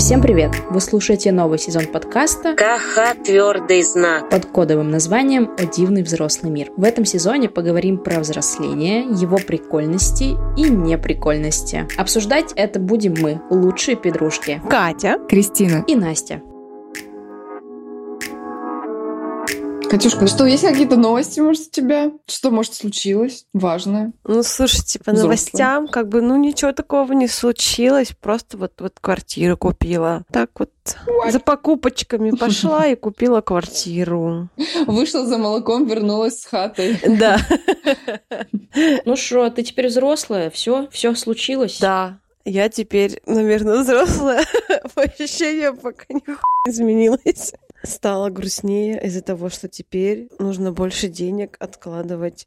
Всем привет! Вы слушаете новый сезон подкаста КХ «Твердый знак» под кодовым названием «О дивный взрослый мир». В этом сезоне поговорим про взросление, его прикольности и неприкольности. Обсуждать это будем мы, лучшие подружки. Катя, Кристина и Настя. Катюшка, ну что, есть какие-то новости, может, у тебя? Что, может, случилось важное? Ну, слушайте, по Взрослая. новостям, как бы, ну, ничего такого не случилось. Просто вот, вот квартиру купила. Так вот, за покупочками пошла и купила квартиру. Вышла за молоком, вернулась с хатой. Да, Ну что, ты теперь взрослая? Все, все случилось? да. Я теперь, наверное, взрослая. По ощущениям пока не изменилось. Стало грустнее из-за того, что теперь нужно больше денег откладывать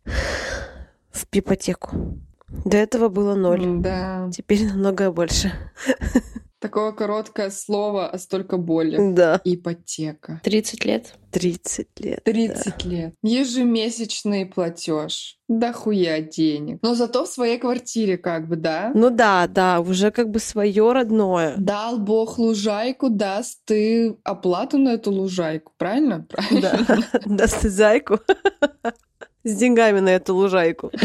в ипотеку. До этого было ноль. Да. Теперь намного больше. Такое короткое слово, а столько боли. Да. Ипотека. 30 лет? 30 лет. 30 лет. Ежемесячный платеж. Да хуя денег. Но зато в своей квартире как бы, да? Ну да, да, уже как бы свое родное. Дал Бог лужайку, даст и оплату на эту лужайку. Правильно? Правильно. Да. Даст и зайку. С деньгами на эту лужайку.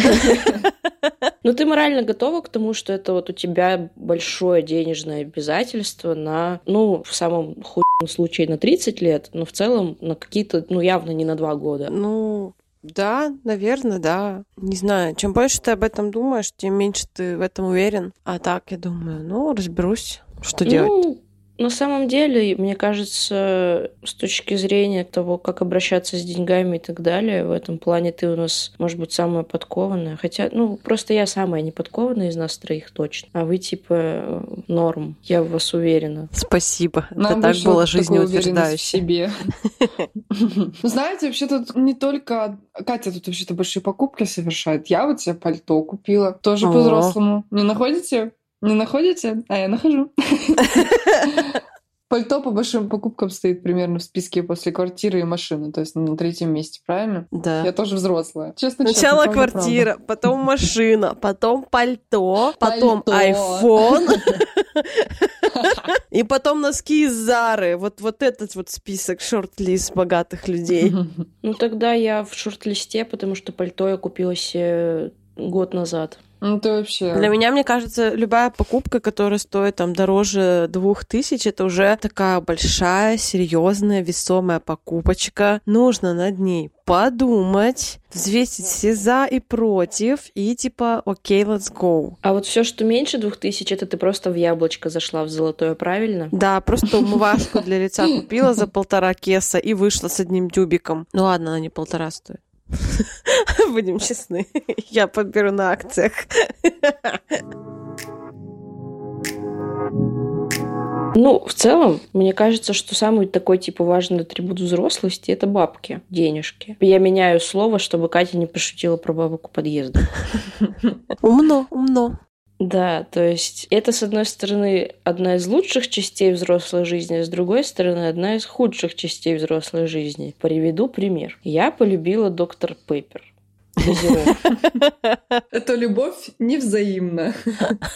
Ну ты морально готова к тому, что это вот у тебя большое денежное обязательство на, ну, в самом хуйном случае на 30 лет, но в целом на какие-то, ну, явно не на два года. Ну, да, наверное, да. Не знаю, чем больше ты об этом думаешь, тем меньше ты в этом уверен. А так, я думаю, ну, разберусь, что делать. На самом деле, мне кажется, с точки зрения того, как обращаться с деньгами и так далее, в этом плане ты у нас, может быть, самая подкованная. Хотя, ну, просто я самая неподкованная из нас троих точно. А вы, типа, норм. Я в вас уверена. Спасибо. Нам это так было жизнеутверждающе. себе. Ну, Знаете, вообще тут не только... Катя тут вообще-то большие покупки совершает. Я вот себе пальто купила. Тоже по-взрослому. Не находите? Не находите? А я нахожу. Пальто по большим покупкам стоит примерно в списке после квартиры и машины. То есть на третьем месте, правильно? Да. Я тоже взрослая. Честно, Сначала честно, правда, квартира, потом машина, потом пальто, потом айфон, и потом носки из Зары. Вот, вот этот вот список, шорт-лист богатых людей. правда. Ну, тогда я в шорт-листе, потому что пальто я купила себе год назад. Ну ты вообще... Для меня, мне кажется, любая покупка, которая стоит там дороже двух тысяч, это уже такая большая, серьезная, весомая покупочка. Нужно над ней подумать, взвесить все за и против, и типа, окей, let's go. А вот все, что меньше двух тысяч, это ты просто в яблочко зашла в золотое, правильно? Да, просто умывашку для лица купила за полтора кеса и вышла с одним тюбиком. Ну ладно, она не полтора стоит. Будем честны. Я подберу на акциях. Ну, в целом, мне кажется, что самый такой, типа, важный атрибут взрослости – это бабки, денежки. Я меняю слово, чтобы Катя не пошутила про бабок у подъезда. Умно, умно. Да, то есть это, с одной стороны, одна из лучших частей взрослой жизни, а с другой стороны, одна из худших частей взрослой жизни. Приведу пример. Я полюбила доктор Пеппер. Это любовь невзаимна.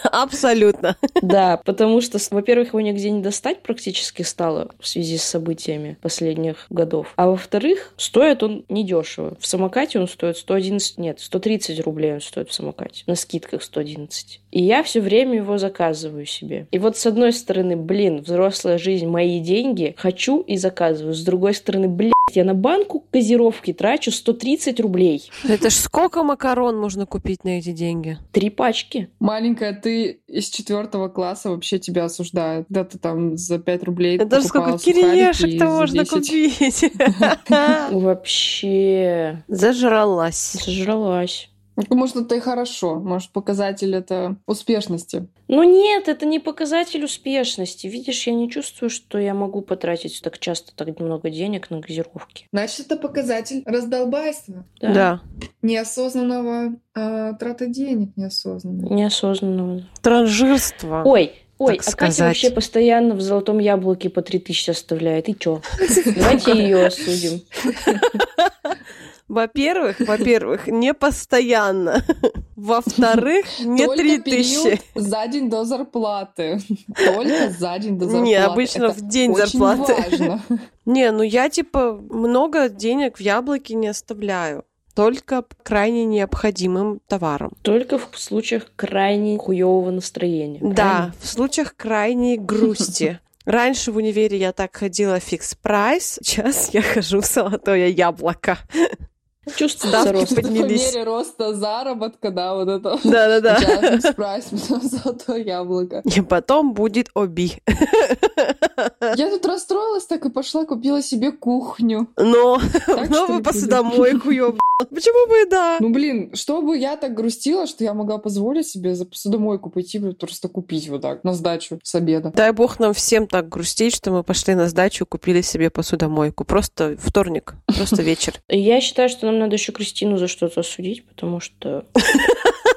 Абсолютно. Да, потому что, во-первых, его нигде не достать практически стало в связи с событиями последних годов. А во-вторых, стоит он недешево. В самокате он стоит 111, нет, 130 рублей он стоит в самокате. На скидках 111. И я все время его заказываю себе. И вот с одной стороны, блин, взрослая жизнь, мои деньги, хочу и заказываю. С другой стороны, блядь, я на банку газировки трачу 130 рублей. Это ж сколько макарон можно купить на эти деньги? Три пачки. Маленькая, ты из четвертого класса вообще тебя осуждают. Да ты там за 5 рублей Это же покупала сколько кириешек-то можно 10. купить. Вообще Зажралась. зажралась. Ну, Может, это и хорошо. Может, показатель это успешности. Ну нет, это не показатель успешности. Видишь, я не чувствую, что я могу потратить так часто так много денег на газировки. Значит, это показатель раздолбайства. Да. Неосознанного э, трата денег неосознанного. Неосознанного. Транжирство. Ой, ой, Так а Катя сказать. вообще постоянно в золотом яблоке по 3000 оставляет. И чё? Давайте ее осудим. Во-первых, во-первых, не постоянно. Во-вторых, не три тысячи. за день до зарплаты. Только за день до зарплаты. Не, обычно Это в день очень зарплаты. важно. Не, ну я типа много денег в яблоке не оставляю. Только крайне необходимым товарам. Только в случаях крайне хуевого настроения. Да, в случаях крайней грусти. Раньше в универе я так ходила Fix Price, сейчас я хожу в золотое яблоко. Рост. под- поднялись. По мере роста заработка, да, вот это. Да-да-да. Fix Price, потом золотое яблоко. И потом будет оби. Я тут расстроилась так и пошла купила себе кухню. Но Так, новую посудомойку, ёб... Почему бы и да? Ну, блин, чтобы я так грустила, что я могла позволить себе за посудомойку пойти просто купить вот так на сдачу с обеда. Дай бог нам всем так грустить, что мы пошли на сдачу, купили себе посудомойку. Просто вторник, просто вечер. Я считаю, что нам надо еще Кристину за что-то осудить, потому что...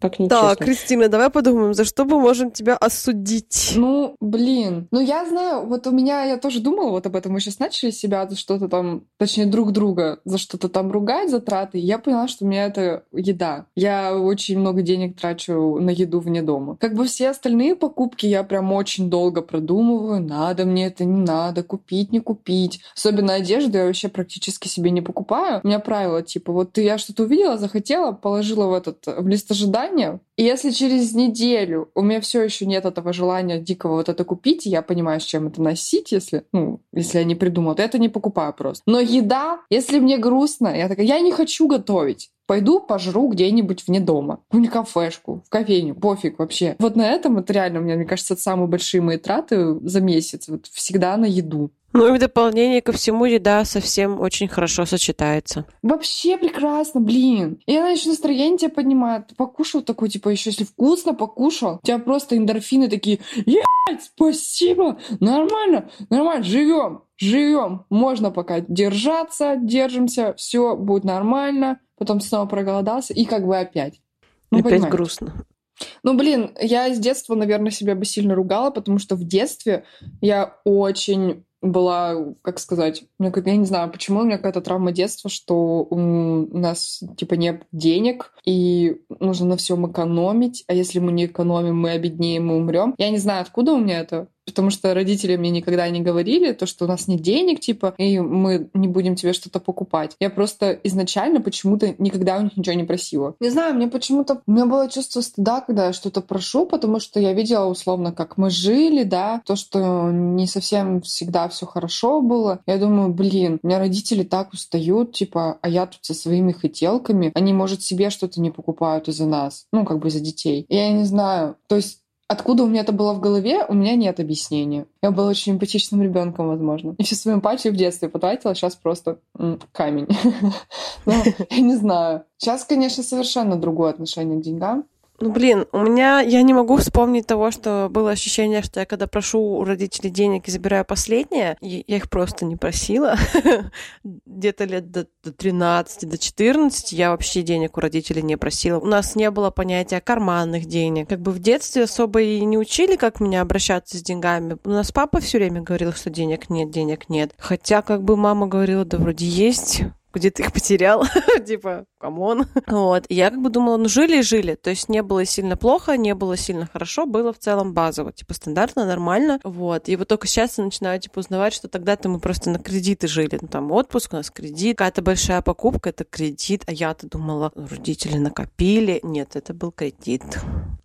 Так Так, нечестно. Кристина, давай подумаем, за что мы можем тебя осудить? Ну, блин. Ну, я знаю, вот у меня, я тоже думала вот об этом. Мы сейчас начали себя за что-то там, точнее, друг друга за что-то там ругать, за траты. И я поняла, что у меня это еда. Я очень много денег трачу на еду вне дома. Как бы все остальные покупки я прям очень долго продумываю. Надо мне это, не надо, купить, не купить. Особенно одежду я вообще практически себе не покупаю. У меня правило, типа, вот ты я что-то увидела, захотела, положила в этот, в лист ожидания, и если через неделю у меня все еще нет этого желания дикого вот это купить, я понимаю, с чем это носить, если, ну, если я не придумала, то я это не покупаю просто. Но еда, если мне грустно, я такая, я не хочу готовить. Пойду пожру где-нибудь вне дома. В кафешку, в кофейню, пофиг вообще. Вот на этом это реально, меня, мне кажется, это самые большие мои траты за месяц. Вот всегда на еду. Ну и в дополнение ко всему еда совсем очень хорошо сочетается. Вообще прекрасно, блин. И она еще настроение тебя поднимает. Ты покушал такой, типа, еще если вкусно покушал, у тебя просто эндорфины такие, ебать, спасибо, нормально, нормально, живем, живем. Можно пока держаться, держимся, все будет нормально. Потом снова проголодался, и как бы опять. Ну, Опять понимаете. грустно. Ну, блин, я с детства, наверное, себя бы сильно ругала, потому что в детстве я очень была, как сказать, меня я не знаю, почему у меня какая-то травма детства, что у нас, типа, нет денег, и нужно на всем экономить, а если мы не экономим, мы обеднеем, мы умрем. Я не знаю, откуда у меня это, потому что родители мне никогда не говорили, то, что у нас нет денег, типа, и мы не будем тебе что-то покупать. Я просто изначально почему-то никогда у них ничего не просила. Не знаю, мне почему-то... У меня было чувство стыда, когда я что-то прошу, потому что я видела условно, как мы жили, да, то, что не совсем всегда все хорошо было. Я думаю, блин, у меня родители так устают, типа, а я тут со своими хотелками, они, может, себе что-то не покупают из-за нас, ну, как бы за детей. Я не знаю, то есть Откуда у меня это было в голове, у меня нет объяснения. Я была очень эмпатичным ребенком, возможно. И всю свою эмпатию в детстве потратила, сейчас просто м, камень. Ну, я не знаю. Сейчас, конечно, совершенно другое отношение к деньгам. Ну, блин, у меня... Я не могу вспомнить того, что было ощущение, что я когда прошу у родителей денег и забираю последнее, я их просто не просила. Где-то лет до, до 13, до 14 я вообще денег у родителей не просила. У нас не было понятия карманных денег. Как бы в детстве особо и не учили, как меня обращаться с деньгами. У нас папа все время говорил, что денег нет, денег нет. Хотя как бы мама говорила, да вроде есть, где ты их потерял, типа, come on. Вот, и я как бы думала, ну жили и жили, то есть не было сильно плохо, не было сильно хорошо, было в целом базово, типа, стандартно, нормально, вот. И вот только сейчас я начинаю, типа, узнавать, что тогда-то мы просто на кредиты жили, ну, там, отпуск у нас кредит, какая-то большая покупка, это кредит, а я-то думала, родители накопили, нет, это был кредит.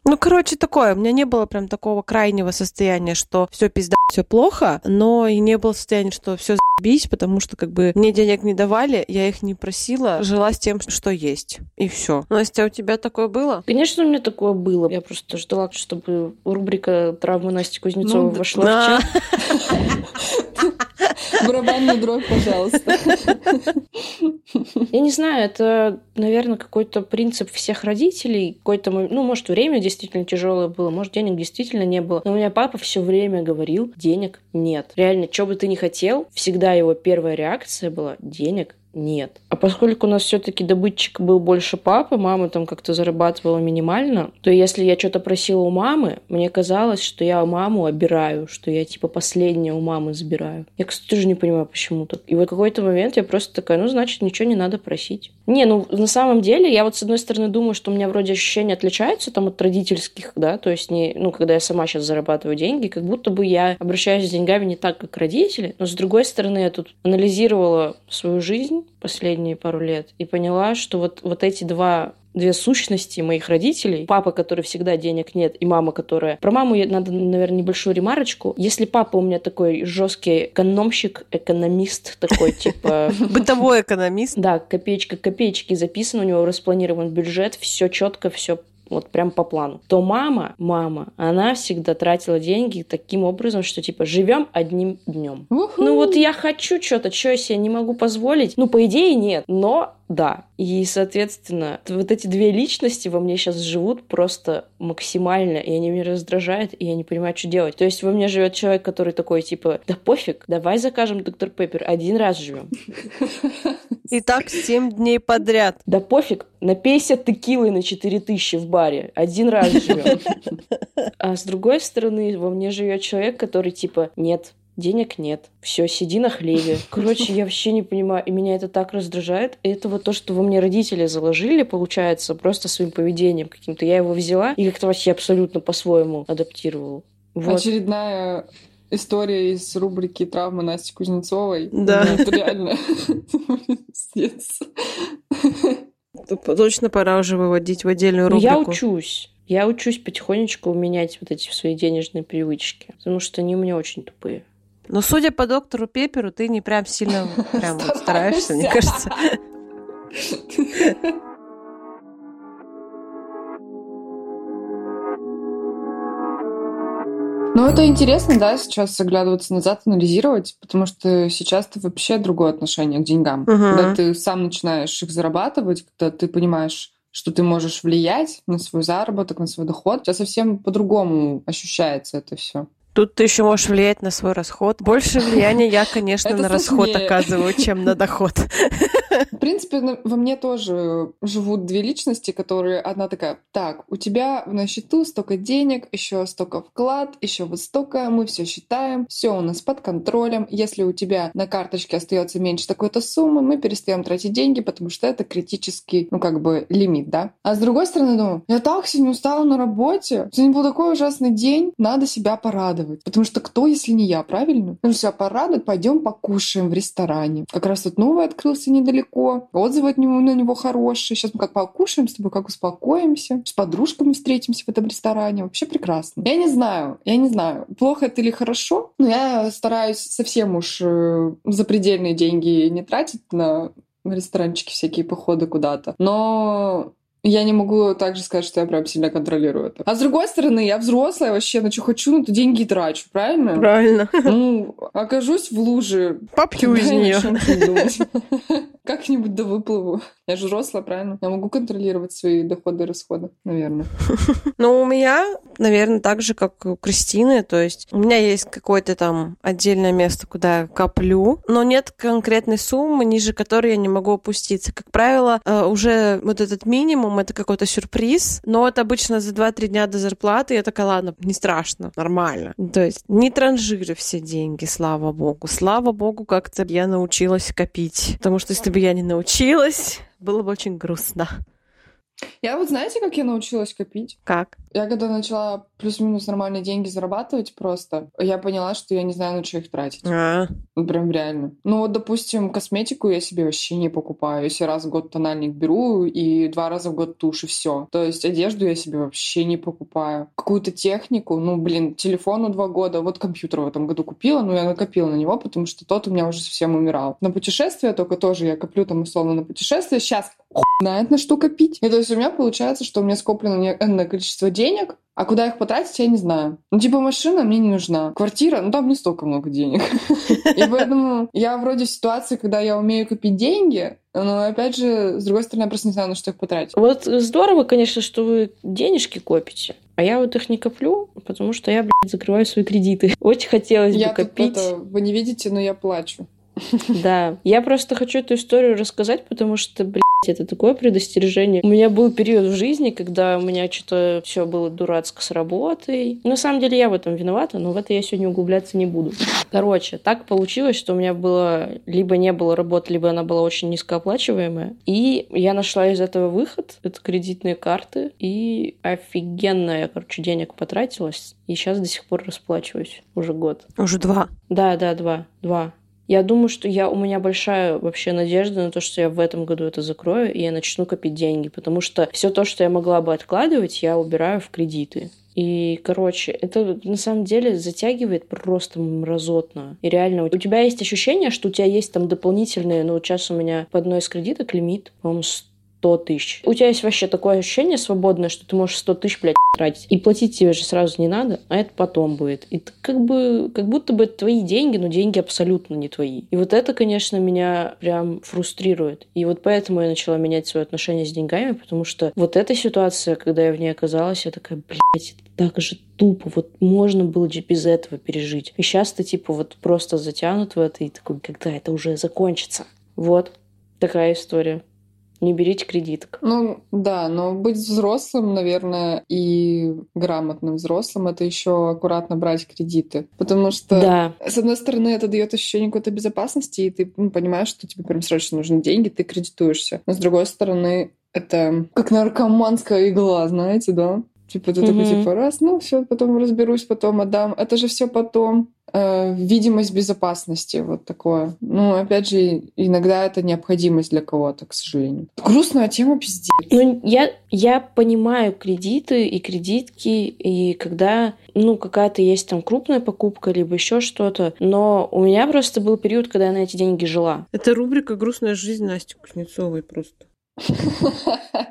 Ну, короче, такое. У меня не было прям такого крайнего состояния, что все пизда, все плохо, но и не было состояния, что все заебись, потому что как бы мне денег не давали, я их не просила, жила с тем, что есть. И все. Настя, у тебя такое было? Конечно, у меня такое было. Я просто ждала, чтобы рубрика «Травмы Насти Кузнецовой» Ну, вошла в Да. чат. Барабанную дробь, пожалуйста. Я не знаю, это, наверное, какой-то принцип всех родителей. Какой-то, ну, может, время действительно тяжелое было, может, денег действительно не было. Но у меня папа все время говорил, денег нет. Реально, что бы ты ни хотел, всегда его первая реакция была, денег нет. А поскольку у нас все-таки добытчик был больше папы, мама там как-то зарабатывала минимально, то если я что-то просила у мамы, мне казалось, что я маму обираю, что я типа последняя у мамы забираю. Я, кстати, тоже не понимаю, почему так. И в какой-то момент я просто такая, ну, значит, ничего не надо просить. Не, ну, на самом деле, я вот с одной стороны думаю, что у меня вроде ощущения отличаются там от родительских, да, то есть не, ну, когда я сама сейчас зарабатываю деньги, как будто бы я обращаюсь с деньгами не так, как родители, но с другой стороны, я тут анализировала свою жизнь последние пару лет и поняла, что вот, вот эти два две сущности моих родителей. Папа, который всегда денег нет, и мама, которая... Про маму надо, наверное, небольшую ремарочку. Если папа у меня такой жесткий экономщик, экономист такой, типа... Бытовой экономист. Да, копеечка копеечки записан, у него распланирован бюджет, все четко, все вот прям по плану, то мама, мама, она всегда тратила деньги таким образом, что типа живем одним днем. Ну вот я хочу что-то, что я себе не могу позволить. Ну, по идее, нет, но да. И, соответственно, вот эти две личности во мне сейчас живут просто максимально, и они меня раздражают, и я не понимаю, что делать. То есть во мне живет человек, который такой, типа, да пофиг, давай закажем доктор Пеппер, один раз живем. И так семь дней подряд. Да пофиг, напейся текилой на 4000 в баре, один раз живем. А с другой стороны, во мне живет человек, который типа, нет, денег нет. Все, сиди на хлебе. Короче, я вообще не понимаю, и меня это так раздражает. И это вот то, что во мне родители заложили, получается, просто своим поведением каким-то. Я его взяла и как-то вообще абсолютно по-своему адаптировала. Вот. Очередная история из рубрики «Травмы» Насти Кузнецовой. Да. Ну, это реально Точно пора уже выводить в отдельную рубрику. Я учусь. Я учусь потихонечку менять вот эти свои денежные привычки, потому что они у меня очень тупые. Но судя по доктору Пепперу, ты не прям сильно прям стараешься, мне кажется. Ну, это интересно, да, сейчас оглядываться назад, анализировать, потому что сейчас ты вообще другое отношение к деньгам. Угу. Когда ты сам начинаешь их зарабатывать, когда ты понимаешь, что ты можешь влиять на свой заработок, на свой доход, сейчас совсем по-другому ощущается это все. Тут ты еще можешь влиять на свой расход. Больше влияния я, конечно, на расход оказываю, чем на доход. В принципе, во мне тоже живут две личности, которые одна такая, так, у тебя на счету столько денег, еще столько вклад, еще вот столько, мы все считаем, все у нас под контролем. Если у тебя на карточке остается меньше такой-то суммы, мы перестаем тратить деньги, потому что это критический, ну, как бы, лимит, да? А с другой стороны, думаю, я так сегодня устала на работе, сегодня был такой ужасный день, надо себя порадовать. Потому что кто, если не я, правильно? Нужно себя порадовать, пойдем покушаем в ресторане. Как раз тут новый открылся недалеко недалеко, отзывы от него, на него хорошие. Сейчас мы как покушаем с тобой, как успокоимся, с подружками встретимся в этом ресторане. Вообще прекрасно. Я не знаю, я не знаю, плохо это или хорошо, но я стараюсь совсем уж э, запредельные деньги не тратить на ресторанчики, всякие походы куда-то. Но я не могу также сказать, что я прям сильно контролирую это. А с другой стороны, я взрослая вообще, на что хочу, ну то деньги трачу, правильно? Правильно. Ну, окажусь в луже. Попью из нее. Как-нибудь до выплыву. Я же взрослая, правильно? Я могу контролировать свои доходы и расходы, наверное. Ну, у меня, наверное, так же, как у Кристины. То есть у меня есть какое-то там отдельное место, куда я коплю, но нет конкретной суммы, ниже которой я не могу опуститься. Как правило, э, уже вот этот минимум минимум это какой-то сюрприз, но это обычно за 2-3 дня до зарплаты, я такая, ладно, не страшно, нормально. То есть не транжирю все деньги, слава богу. Слава богу, как-то я научилась копить. Потому что если бы я не научилась, было бы очень грустно. Я вот знаете, как я научилась копить? Как? Я когда начала плюс-минус нормальные деньги зарабатывать просто, я поняла, что я не знаю, на что их тратить. А. Прям реально. Ну вот, допустим, косметику я себе вообще не покупаю. Если раз в год тональник беру и два раза в год тушь, и все. То есть одежду я себе вообще не покупаю. Какую-то технику, ну, блин, телефону два года, вот компьютер в этом году купила, но я накопила на него, потому что тот у меня уже совсем умирал. На путешествия только тоже я коплю там условно на путешествия. Сейчас знает на что копить. И то есть у меня получается, что у меня скоплено энное количество денег, а куда их потратить, я не знаю. Ну, типа, машина мне не нужна. Квартира, ну, там не столько много денег. И поэтому я вроде в ситуации, когда я умею копить деньги, но, опять же, с другой стороны, я просто не знаю, на что их потратить. Вот здорово, конечно, что вы денежки копите. А я вот их не коплю, потому что я, блядь, закрываю свои кредиты. Очень хотелось я бы копить. Это, вы не видите, но я плачу. Да. Я просто хочу эту историю рассказать, потому что, блядь, это такое предостережение. У меня был период в жизни, когда у меня что-то все было дурацко с работой. На самом деле я в этом виновата, но в это я сегодня углубляться не буду. Короче, так получилось, что у меня было либо не было работы, либо она была очень низкооплачиваемая. И я нашла из этого выход. Это кредитные карты. И офигенно я, короче, денег потратилась. И сейчас до сих пор расплачиваюсь. Уже год. Уже два. Да, да, два. Два. Я думаю, что я, у меня большая вообще надежда на то, что я в этом году это закрою, и я начну копить деньги, потому что все то, что я могла бы откладывать, я убираю в кредиты. И, короче, это на самом деле затягивает просто мразотно. И реально, у тебя есть ощущение, что у тебя есть там дополнительные, ну, сейчас у меня по одной из кредиток лимит, по-моему, 100 тысяч. У тебя есть вообще такое ощущение свободное, что ты можешь 100 тысяч, блядь, тратить. И платить тебе же сразу не надо, а это потом будет. И ты как бы, как будто бы это твои деньги, но деньги абсолютно не твои. И вот это, конечно, меня прям фрустрирует. И вот поэтому я начала менять свое отношение с деньгами, потому что вот эта ситуация, когда я в ней оказалась, я такая, блядь, это так же тупо, вот можно было без этого пережить. И сейчас ты типа вот просто затянут в это и такой, когда это уже закончится. Вот такая история не берите кредиток. Ну, да, но быть взрослым, наверное, и грамотным взрослым, это еще аккуратно брать кредиты. Потому что, да. с одной стороны, это дает ощущение какой-то безопасности, и ты ну, понимаешь, что тебе прям срочно нужны деньги, ты кредитуешься. Но с другой стороны, это как наркоманская игла, знаете, да? Типа ты mm-hmm. такой, типа, раз, ну все, потом разберусь, потом отдам. Это же все потом. Э, видимость безопасности, вот такое. Ну, опять же, иногда это необходимость для кого-то, к сожалению. Грустная тема, пиздец. Ну, я, я понимаю кредиты и кредитки, и когда, ну, какая-то есть там крупная покупка, либо еще что-то, но у меня просто был период, когда я на эти деньги жила. Это рубрика «Грустная жизнь» Насти Кузнецовой просто.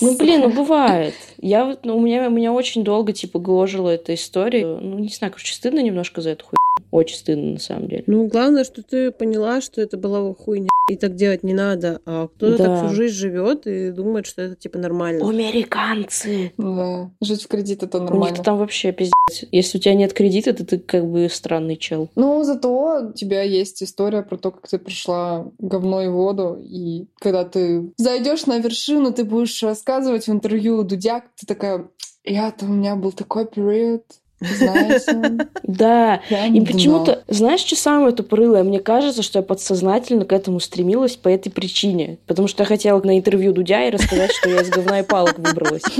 Ну, блин, ну бывает. Я вот, ну, у меня, у меня очень долго, типа, гложила эта история. Ну, не знаю, короче, стыдно немножко за эту хуйню. Очень стыдно, на самом деле. Ну, главное, что ты поняла, что это была хуйня, и так делать не надо. А кто-то да. так всю жизнь живет и думает, что это, типа, нормально. Американцы! Да, жить в кредит это нормально. У них там вообще пиздец. Если у тебя нет кредита, то ты как бы странный чел. Ну, зато у тебя есть история про то, как ты прошла говно и воду, и когда ты зайдешь на вершину, ты будешь рассказывать в интервью Дудя, ты такая, я-то у меня был такой период, знаете? Да. И почему-то, знаешь, что самое тупорылое? Мне кажется, что я подсознательно к этому стремилась по этой причине. Потому что я хотела на интервью Дудя и рассказать, что я из говна и палок выбралась.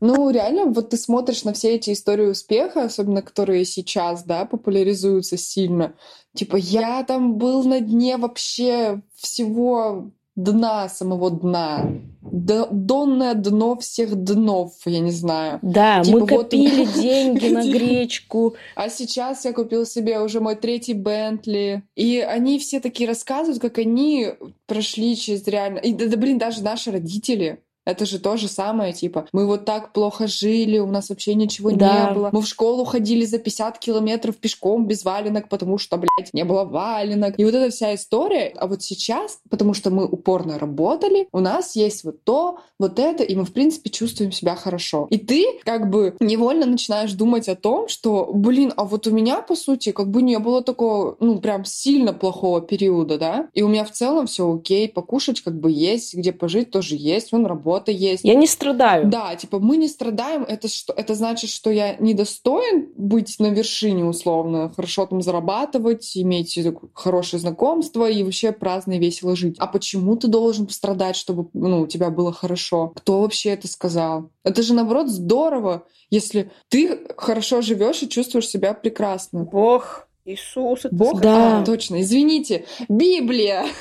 Ну, реально, вот ты смотришь на все эти истории успеха, особенно которые сейчас, да, популяризуются сильно. Типа, я там был на дне вообще всего дна, самого дна. Донное дно всех днов, я не знаю. Да, типа, мы копили вот... деньги на гречку. А сейчас я купил себе уже мой третий Бентли. И они все такие рассказывают, как они прошли через реально... И, да, да блин, даже наши родители это же то же самое, типа, мы вот так плохо жили, у нас вообще ничего да. не было. Мы в школу ходили за 50 километров пешком без валенок, потому что, блядь, не было валенок. И вот эта вся история. А вот сейчас, потому что мы упорно работали, у нас есть вот то, вот это, и мы, в принципе, чувствуем себя хорошо. И ты как бы невольно начинаешь думать о том, что, блин, а вот у меня, по сути, как бы не было такого, ну, прям сильно плохого периода, да? И у меня в целом все окей, покушать как бы есть, где пожить тоже есть, он работает работа есть. Я не страдаю. Да, типа мы не страдаем, это что? Это значит, что я недостоин быть на вершине условно, хорошо там зарабатывать, иметь хорошее знакомство и вообще праздно и весело жить. А почему ты должен пострадать, чтобы ну, у тебя было хорошо? Кто вообще это сказал? Это же наоборот здорово, если ты хорошо живешь и чувствуешь себя прекрасно. Бог Иисус. Это Бог? Да. А, точно. Извините. Библия.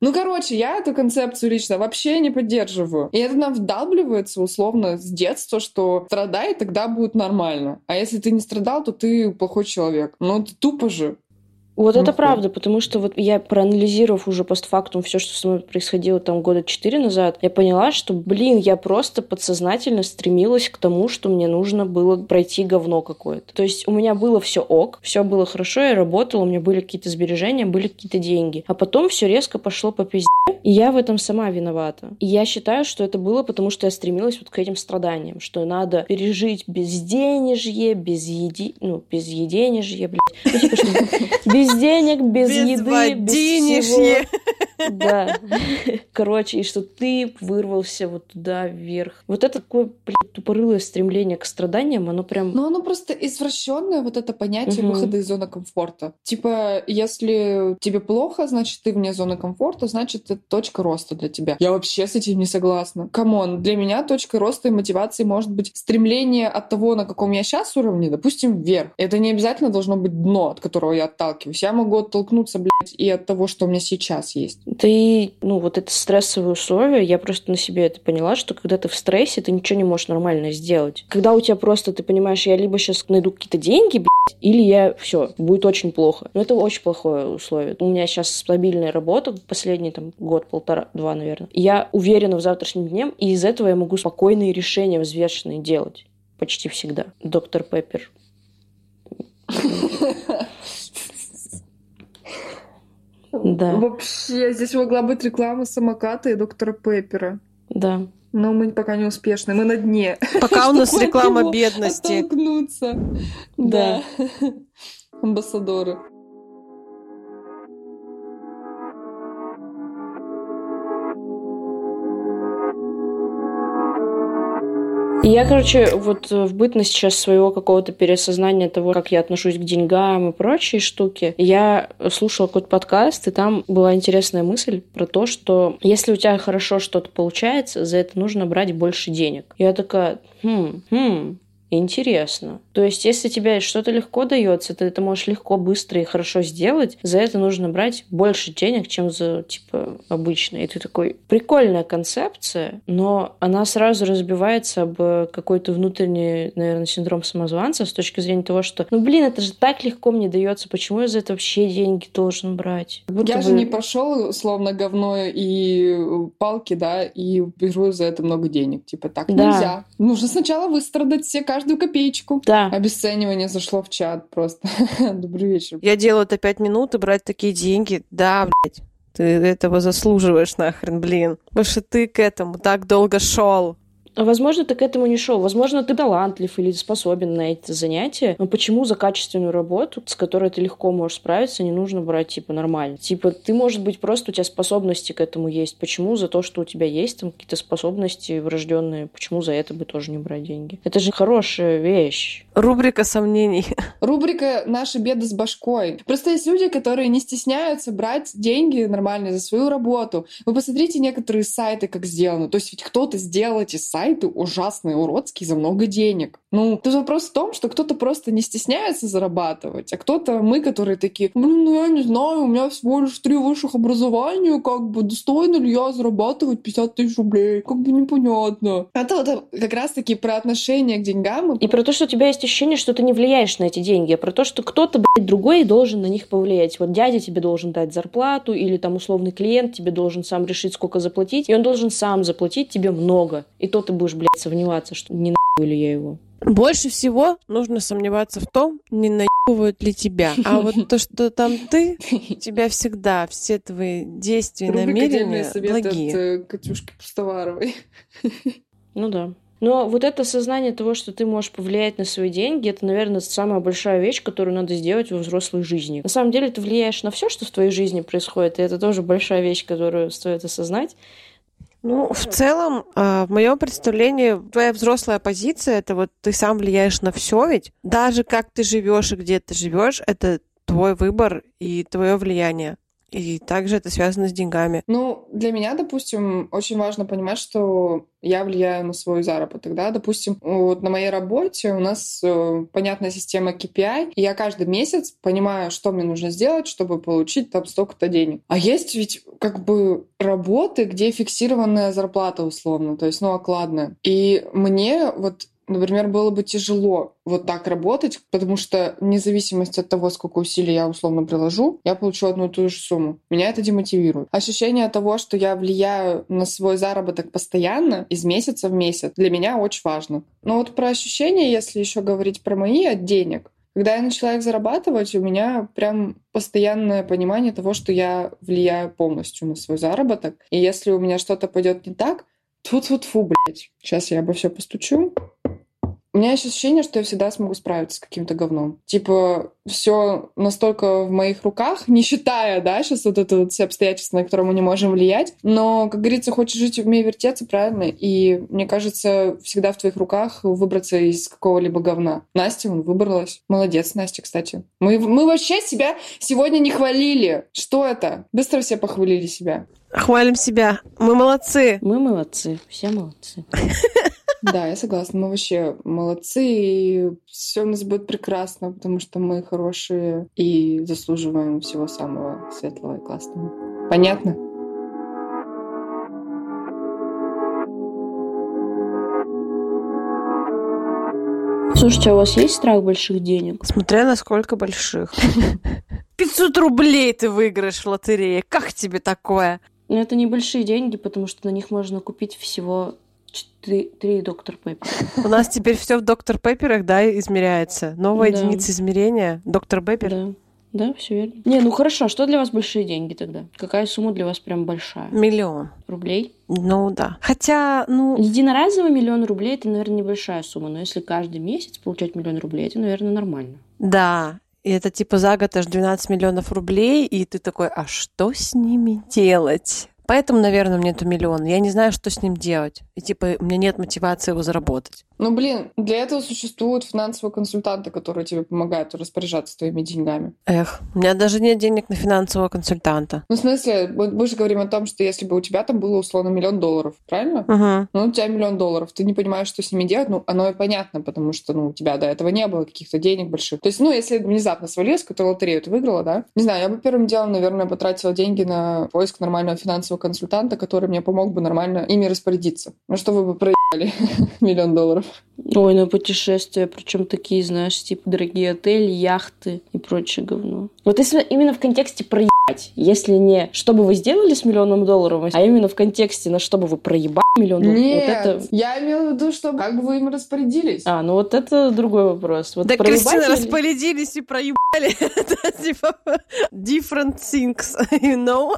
Ну, короче, я эту концепцию лично вообще не поддерживаю. И это нам вдалбливается условно с детства, что страдай, тогда будет нормально. А если ты не страдал, то ты плохой человек. Ну, это тупо же. Вот это Ну, правда, потому что вот я проанализировав уже постфактум все, что со мной происходило там года четыре назад, я поняла, что, блин, я просто подсознательно стремилась к тому, что мне нужно было пройти говно какое-то. То есть у меня было все ок, все было хорошо, я работала, у меня были какие-то сбережения, были какие-то деньги. А потом все резко пошло по пизде, и я в этом сама виновата. И я считаю, что это было потому, что я стремилась вот к этим страданиям, что надо пережить безденежье, без еди... ну, без еденежье, блядь. Ну, типа, что без денег, без, еды, без водинежье. всего. Да. Короче, и что ты вырвался вот туда вверх. Вот это такое, блядь, тупорылое стремление к страданиям, оно прям... Но оно просто извращенное, вот это понятие Мгм. выхода из зоны комфорта. Типа, если тебе плохо, значит, ты вне зоны комфорта, значит, это точка роста для тебя. Я вообще с этим не согласна. Come on, для меня точкой роста и мотивации может быть стремление от того, на каком я сейчас уровне, допустим, вверх. Это не обязательно должно быть дно, от которого я отталкиваюсь. Я могу оттолкнуться, блядь, и от того, что у меня сейчас есть. И, ну, вот это стрессовые условия, я просто на себе это поняла, что когда ты в стрессе, ты ничего не можешь нормально сделать. Когда у тебя просто, ты понимаешь, я либо сейчас найду какие-то деньги, блядь, или я, все, будет очень плохо. Но это очень плохое условие. У меня сейчас стабильная работа, последний там год, полтора, два, наверное. Я уверена в завтрашнем дне, и из этого я могу спокойные решения взвешенные делать. Почти всегда. Доктор Пеппер. Да, Вообще, здесь могла быть реклама самоката и доктора Пеппера. да. Но мы пока не успешны, мы на дне. Пока у нас реклама бедности. Оттолкнуться. Да. Амбассадоры. Я, короче, вот э, в бытность сейчас своего какого-то переосознания того, как я отношусь к деньгам и прочие штуки, я слушала какой-то подкаст, и там была интересная мысль про то, что если у тебя хорошо что-то получается, за это нужно брать больше денег. Я такая, хм, хм, Интересно. То есть, если тебе что-то легко дается, ты это можешь легко, быстро и хорошо сделать, за это нужно брать больше денег, чем за, типа, обычно. И ты такой, прикольная концепция, но она сразу разбивается об э, какой-то внутренний, наверное, синдром самозванца с точки зрения того, что, ну, блин, это же так легко мне дается, почему я за это вообще деньги должен брать? Будто Я же бы- не пошел словно говно и палки, да, и беру за это много денег. Типа так Да. нельзя. Нужно сначала выстрадать все каждую копеечку. Да, Обесценивание зашло в чат просто. Добрый вечер. Я делаю это пять минут и брать такие деньги. Да, блядь. Ты этого заслуживаешь нахрен, блин. Что ты к этому так долго шел. Возможно, ты к этому не шел. Возможно, ты талантлив или способен на это занятие. Но почему за качественную работу, с которой ты легко можешь справиться, не нужно брать, типа, нормально? Типа, ты, может быть, просто у тебя способности к этому есть. Почему за то, что у тебя есть там какие-то способности врожденные, почему за это бы тоже не брать деньги? Это же хорошая вещь. Рубрика сомнений. Рубрика «Наши беды с башкой». Просто есть люди, которые не стесняются брать деньги нормальные за свою работу. Вы посмотрите некоторые сайты, как сделаны. То есть ведь кто-то сделал эти сайты ужасные, уродские, за много денег. Ну, тут вопрос в том, что кто-то просто не стесняется зарабатывать, а кто-то мы, которые такие, блин, ну я не знаю, у меня всего лишь три высших образования, как бы достойна ли я зарабатывать 50 тысяч рублей? Как бы непонятно. Это вот как раз-таки про отношение к деньгам И про то, что у тебя есть ощущение, что ты не влияешь на эти деньги, а про то, что кто-то, блядь, другой должен на них повлиять. Вот дядя тебе должен дать зарплату, или там условный клиент тебе должен сам решить, сколько заплатить, и он должен сам заплатить тебе много. И то ты будешь, блядь, сомневаться, что не нахуй ли я его. Больше всего нужно сомневаться в том, не наебывают ли тебя. А вот то, что там ты, у тебя всегда все твои действия Рубрика «Дельные намерения советы» благие. от э, Катюшки Пустоваровой. Ну да. Но вот это сознание того, что ты можешь повлиять на свои деньги, это, наверное, самая большая вещь, которую надо сделать во взрослой жизни. На самом деле ты влияешь на все, что в твоей жизни происходит, и это тоже большая вещь, которую стоит осознать. Ну, в целом, э, в моем представлении, твоя взрослая позиция это вот ты сам влияешь на все, ведь даже как ты живешь и где ты живешь, это твой выбор и твое влияние. И также это связано с деньгами. Ну, для меня, допустим, очень важно понимать, что я влияю на свой заработок, да, допустим, вот на моей работе у нас э, понятная система KPI, и я каждый месяц понимаю, что мне нужно сделать, чтобы получить там столько-то денег. А есть ведь как бы работы, где фиксированная зарплата условно, то есть, ну, окладная. И мне вот например, было бы тяжело вот так работать, потому что вне зависимости от того, сколько усилий я условно приложу, я получу одну и ту же сумму. Меня это демотивирует. Ощущение того, что я влияю на свой заработок постоянно, из месяца в месяц, для меня очень важно. Но вот про ощущения, если еще говорить про мои от денег, когда я начала их зарабатывать, у меня прям постоянное понимание того, что я влияю полностью на свой заработок. И если у меня что-то пойдет не так, тут-тут-фу, блядь. Сейчас я обо все постучу. У меня есть ощущение, что я всегда смогу справиться с каким-то говном. Типа, все настолько в моих руках, не считая, да, сейчас вот это вот все обстоятельства, на которые мы не можем влиять. Но, как говорится, хочешь жить, умей вертеться, правильно? И мне кажется, всегда в твоих руках выбраться из какого-либо говна. Настя, он выбралась. Молодец, Настя, кстати. Мы, мы вообще себя сегодня не хвалили. Что это? Быстро все похвалили себя. Хвалим себя. Мы молодцы. Мы молодцы. Все молодцы. Да, я согласна. Мы вообще молодцы, и все у нас будет прекрасно, потому что мы хорошие и заслуживаем всего самого светлого и классного. Понятно? Слушайте, а у вас есть страх больших денег? Смотря на сколько больших. 500 рублей ты выиграешь в лотерее. Как тебе такое? Ну, это небольшие деньги, потому что на них можно купить всего четыре- три доктор Пеппер. У нас теперь все в доктор Пепперах, да, измеряется. Новая Да. единица измерения. Доктор Пеппер. Да. Да, все верно. Не, ну хорошо, а что для вас большие деньги тогда? Какая сумма для вас прям большая? Миллион. Рублей? Ну да. Хотя, ну, Единоразово миллион рублей это, наверное, небольшая сумма, но если каждый месяц получать миллион рублей, это, наверное, нормально. да. И это типа за год аж 12 миллионов рублей, и ты такой, а что с ними делать? Поэтому, наверное, меня это миллион. Я не знаю, что с ним делать. И типа у меня нет мотивации его заработать. Ну, блин, для этого существуют финансовые консультанты, которые тебе помогают распоряжаться твоими деньгами. Эх, у меня даже нет денег на финансового консультанта. Ну, в смысле, мы же говорим о том, что если бы у тебя там было условно миллион долларов, правильно? Угу. Ну, у тебя миллион долларов, ты не понимаешь, что с ними делать, ну, оно и понятно, потому что, ну, у тебя до этого не было каких-то денег больших. То есть, ну, если внезапно свалилась, какую-то лотерею ты выиграла, да? Не знаю, я бы первым делом, наверное, потратила деньги на поиск нормального финансового консультанта, который мне помог бы нормально ими распорядиться. Ну, что вы бы проебали миллион долларов. Ой, на путешествия, причем такие, знаешь, типа дорогие отели, яхты и прочее говно. Вот если именно в контексте проебать, если не что бы вы сделали с миллионом долларов, а именно в контексте на что бы вы проебали миллион долларов, Нет, вот это... я имела в виду, что как бы вы им распорядились. А, ну вот это другой вопрос. Вот Да, Кристина, или- распорядились и проебали. Это типа different things, you know?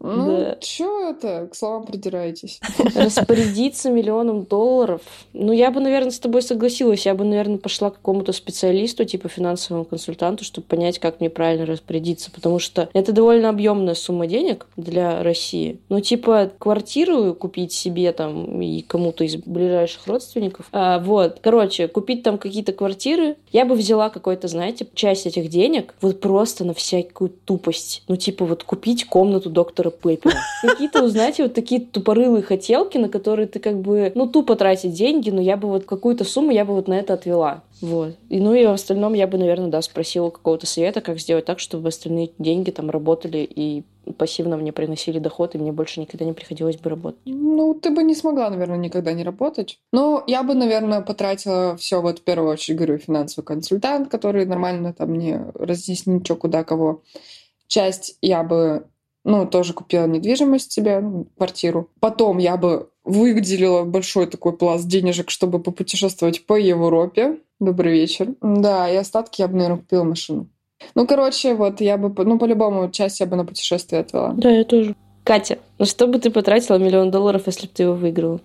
Ну, Да. чё это? К словам придираетесь. распорядиться миллионом долларов. Ну, я бы, наверное, с тобой согласилась. Я бы, наверное, пошла к какому-то специалисту, типа финансовому консультанту, чтобы понять, как мне правильно распорядиться. Потому что это довольно объемная сумма денег для России. Ну, типа, квартиру купить себе там и кому-то из ближайших родственников. А, вот. Короче, купить там какие-то квартиры. Я бы взяла какой-то, знаете, часть этих денег вот просто на всякую тупость. Ну, типа, вот купить комнату доктора Пеппера. Какие-то, знаете, вот такие тупорылые хотелки, на которые ты как бы, ну, тупо тратить деньги, но я бы вот какую-то сумму я бы вот на это отвела. Вот. И, ну и в остальном я бы, наверное, да, спросила какого-то совета, как сделать так, чтобы остальные деньги там работали и пассивно мне приносили доход, и мне больше никогда не приходилось бы работать. Ну, ты бы не смогла, наверное, никогда не работать. Но я бы, наверное, потратила все, вот в первую очередь, говорю, финансовый консультант, который нормально там мне разъяснит, что, куда, кого. Часть я бы, ну, тоже купила недвижимость себе, ну, квартиру. Потом я бы выделила большой такой пласт денежек, чтобы попутешествовать по Европе. Добрый вечер. Да, и остатки я бы, наверное, купила машину. Ну, короче, вот я бы, ну, по-любому, часть я бы на путешествие отвела. Да, я тоже. Катя, ну что бы ты потратила миллион долларов, если бы ты его выиграла?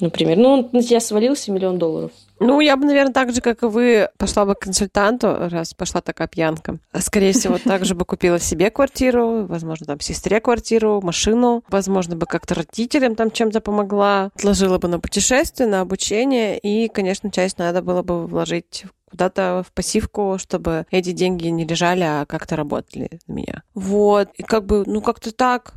Например, ну, он на тебя свалился миллион долларов. Ну, я бы, наверное, так же, как и вы, пошла бы к консультанту, раз пошла такая пьянка. Скорее всего, также бы купила себе квартиру, возможно, там, сестре квартиру, машину, возможно, бы как-то родителям там чем-то помогла, отложила бы на путешествие, на обучение, и, конечно, часть надо было бы вложить куда-то в пассивку, чтобы эти деньги не лежали, а как-то работали на меня. Вот. И как бы, ну, как-то так.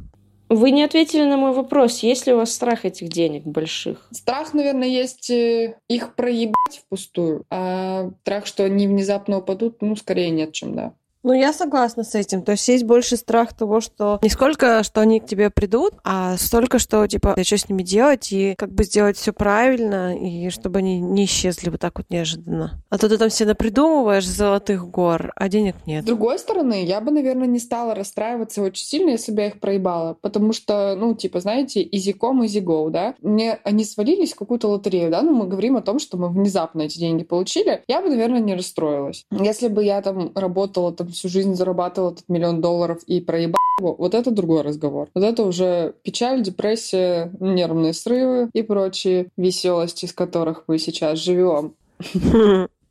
Вы не ответили на мой вопрос. Есть ли у вас страх этих денег больших? Страх, наверное, есть э, их проебать впустую, а страх, что они внезапно упадут, ну, скорее нет, чем да. Ну, я согласна с этим. То есть есть больше страх того, что не сколько, что они к тебе придут, а столько, что, типа, что с ними делать и как бы сделать все правильно, и чтобы они не исчезли вот так вот неожиданно. А то ты там себе напридумываешь золотых гор, а денег нет. С другой стороны, я бы, наверное, не стала расстраиваться очень сильно, если бы я их проебала. Потому что, ну, типа, знаете, easy go, да? Мне они свалились в какую-то лотерею, да? Ну, мы говорим о том, что мы внезапно эти деньги получили. Я бы, наверное, не расстроилась. Если бы я там работала там всю жизнь зарабатывал этот миллион долларов и проебал его, вот это другой разговор. Вот это уже печаль, депрессия, нервные срывы и прочие веселости, с которых мы сейчас живем.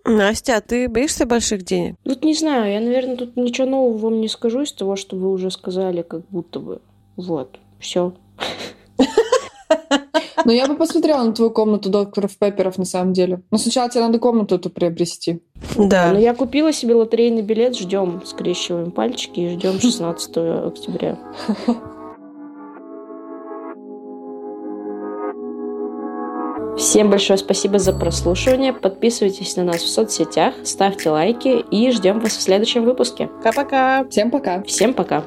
Настя, а ты боишься больших денег? Тут не знаю, я, наверное, тут ничего нового вам не скажу из того, что вы уже сказали, как будто бы. Вот, все. Но я бы посмотрела на твою комнату докторов Пепперов на самом деле. Но сначала тебе надо комнату эту приобрести. Да. Но я купила себе лотерейный билет, ждем, скрещиваем пальчики и ждем 16 октября. Всем большое спасибо за прослушивание. Подписывайтесь на нас в соцсетях, ставьте лайки и ждем вас в следующем выпуске. Пока-пока. Всем пока. Всем пока.